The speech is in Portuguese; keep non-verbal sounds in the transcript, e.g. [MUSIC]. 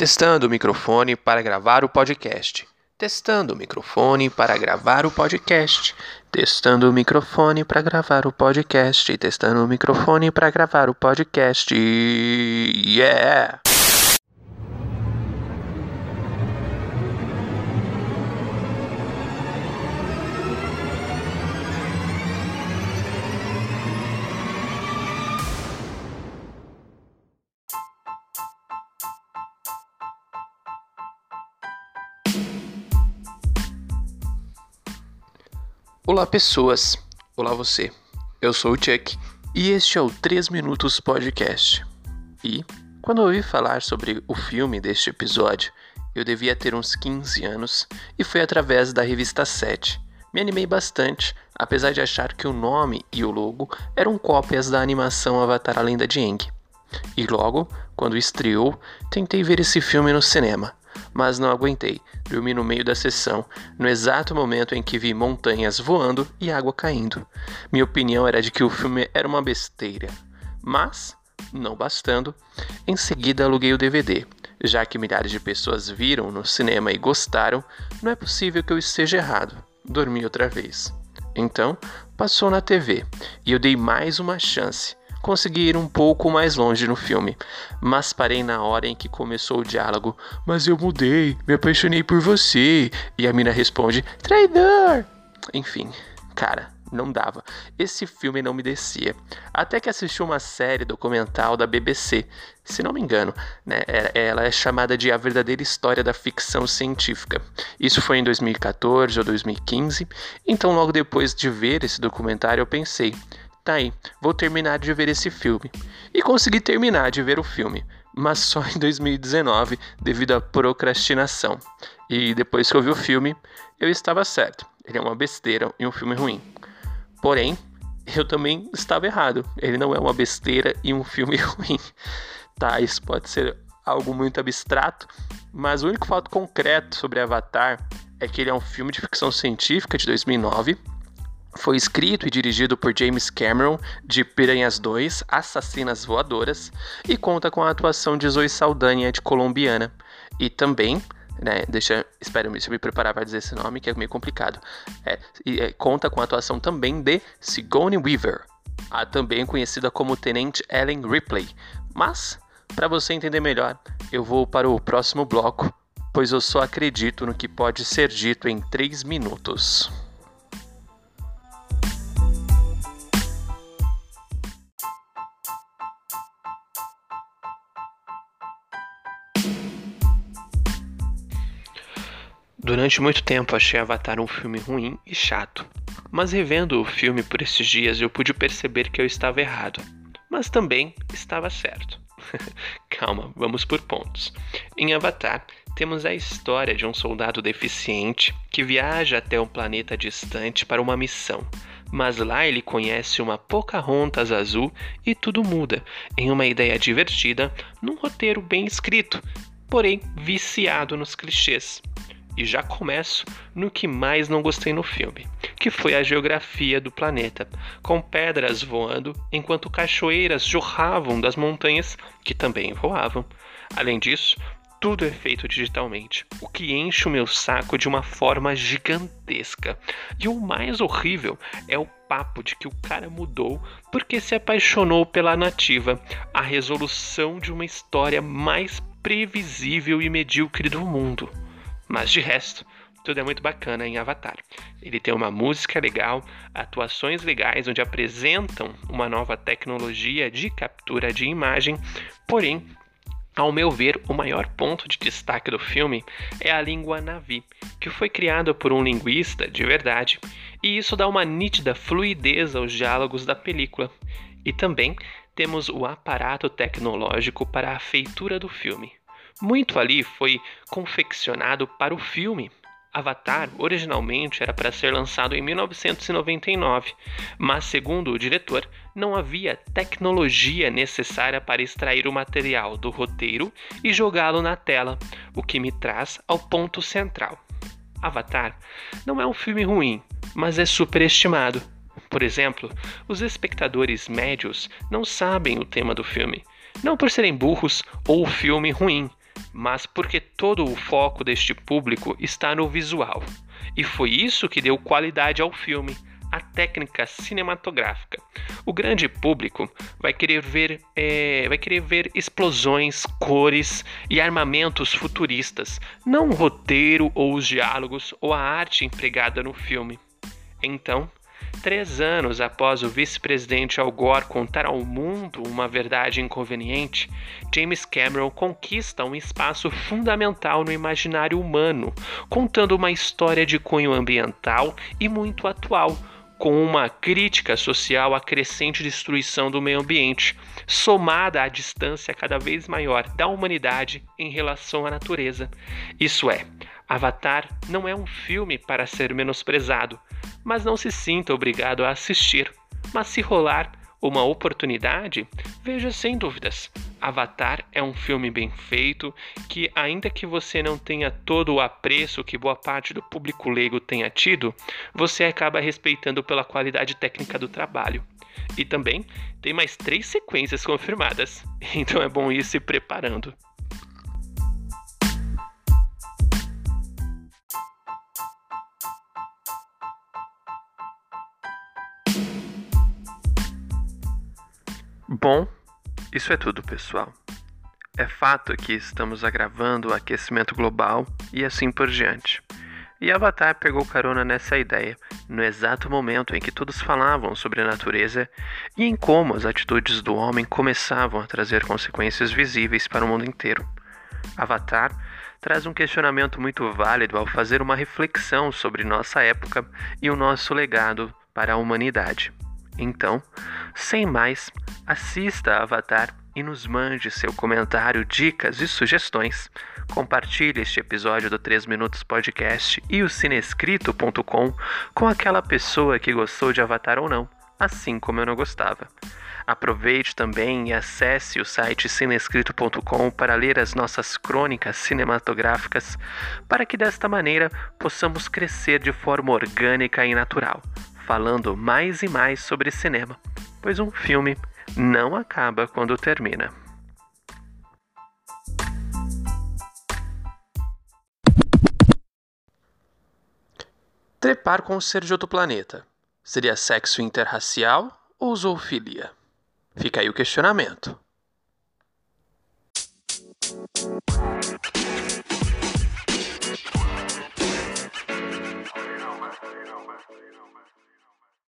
Testando o microfone para gravar o podcast. Testando o microfone para gravar o podcast. Testando o microfone para gravar o podcast. Testando o microfone para gravar o podcast. Yeah! Olá, pessoas. Olá, você. Eu sou o Chuck e este é o 3 Minutos Podcast. E, quando ouvi falar sobre o filme deste episódio, eu devia ter uns 15 anos e foi através da revista 7. Me animei bastante, apesar de achar que o nome e o logo eram cópias da animação Avatar A Lenda de Aang. E logo, quando estreou, tentei ver esse filme no cinema mas não aguentei. Dormi no meio da sessão, no exato momento em que vi montanhas voando e água caindo. Minha opinião era de que o filme era uma besteira. Mas, não bastando, em seguida aluguei o DVD. Já que milhares de pessoas viram no cinema e gostaram, não é possível que eu esteja errado. Dormi outra vez. Então, passou na TV e eu dei mais uma chance consegui ir um pouco mais longe no filme, mas parei na hora em que começou o diálogo. Mas eu mudei, me apaixonei por você. E a mina responde: traidor! Enfim, cara, não dava. Esse filme não me descia. Até que assisti uma série documental da BBC, se não me engano, né? Ela é chamada de A Verdadeira História da Ficção Científica. Isso foi em 2014 ou 2015. Então, logo depois de ver esse documentário, eu pensei: Tá aí, vou terminar de ver esse filme. E consegui terminar de ver o filme, mas só em 2019, devido à procrastinação. E depois que eu vi o filme, eu estava certo. Ele é uma besteira e um filme ruim. Porém, eu também estava errado. Ele não é uma besteira e um filme [LAUGHS] ruim. Tá, isso pode ser algo muito abstrato, mas o único fato concreto sobre Avatar é que ele é um filme de ficção científica de 2009 foi escrito e dirigido por James Cameron, de Piranhas 2, Assassinas Voadoras, e conta com a atuação de Zoe Saldanha, de Colombiana. E também, né, deixa, espera, deixa eu me preparar para dizer esse nome, que é meio complicado. É, e, é, conta com a atuação também de Sigourney Weaver, a também conhecida como Tenente Ellen Ripley. Mas, para você entender melhor, eu vou para o próximo bloco, pois eu só acredito no que pode ser dito em 3 minutos. Durante muito tempo achei Avatar um filme ruim e chato, mas revendo o filme por esses dias eu pude perceber que eu estava errado, mas também estava certo. [LAUGHS] Calma, vamos por pontos. Em Avatar, temos a história de um soldado deficiente que viaja até um planeta distante para uma missão, mas lá ele conhece uma Pocahontas azul e tudo muda em uma ideia divertida, num roteiro bem escrito, porém viciado nos clichês. E já começo no que mais não gostei no filme, que foi a geografia do planeta, com pedras voando enquanto cachoeiras jorravam das montanhas que também voavam. Além disso, tudo é feito digitalmente, o que enche o meu saco de uma forma gigantesca. E o mais horrível é o papo de que o cara mudou porque se apaixonou pela nativa, a resolução de uma história mais previsível e medíocre do mundo. Mas de resto, tudo é muito bacana em Avatar. Ele tem uma música legal, atuações legais onde apresentam uma nova tecnologia de captura de imagem, porém, ao meu ver, o maior ponto de destaque do filme é a língua Navi, que foi criada por um linguista de verdade, e isso dá uma nítida fluidez aos diálogos da película. E também temos o aparato tecnológico para a feitura do filme. Muito ali foi confeccionado para o filme. Avatar originalmente era para ser lançado em 1999, mas segundo o diretor, não havia tecnologia necessária para extrair o material do roteiro e jogá-lo na tela, o que me traz ao ponto central. Avatar não é um filme ruim, mas é superestimado. Por exemplo, os espectadores médios não sabem o tema do filme, não por serem burros ou o filme ruim, mas porque todo o foco deste público está no visual. E foi isso que deu qualidade ao filme, a técnica cinematográfica. O grande público vai querer ver, é, vai querer ver explosões, cores e armamentos futuristas, não o roteiro ou os diálogos ou a arte empregada no filme. Então, Três anos após o vice-presidente Al Gore contar ao mundo uma verdade inconveniente, James Cameron conquista um espaço fundamental no imaginário humano, contando uma história de cunho ambiental e muito atual, com uma crítica social à crescente destruição do meio ambiente, somada à distância cada vez maior da humanidade em relação à natureza. Isso é, Avatar não é um filme para ser menosprezado, mas não se sinta obrigado a assistir. Mas se rolar uma oportunidade, veja sem dúvidas. Avatar é um filme bem feito que, ainda que você não tenha todo o apreço que boa parte do público leigo tenha tido, você acaba respeitando pela qualidade técnica do trabalho. E também tem mais três sequências confirmadas, [LAUGHS] então é bom ir se preparando. Bom, isso é tudo, pessoal. É fato que estamos agravando o aquecimento global e assim por diante. E Avatar pegou carona nessa ideia, no exato momento em que todos falavam sobre a natureza e em como as atitudes do homem começavam a trazer consequências visíveis para o mundo inteiro. Avatar traz um questionamento muito válido ao fazer uma reflexão sobre nossa época e o nosso legado para a humanidade. Então, sem mais, assista a Avatar e nos mande seu comentário, dicas e sugestões. Compartilhe este episódio do 3 Minutos Podcast e o cinescrito.com com aquela pessoa que gostou de Avatar ou não, assim como eu não gostava. Aproveite também e acesse o site cinescrito.com para ler as nossas crônicas cinematográficas, para que desta maneira possamos crescer de forma orgânica e natural falando mais e mais sobre cinema, pois um filme não acaba quando termina. Trepar com um ser de outro planeta seria sexo interracial ou zoofilia? Fica aí o questionamento.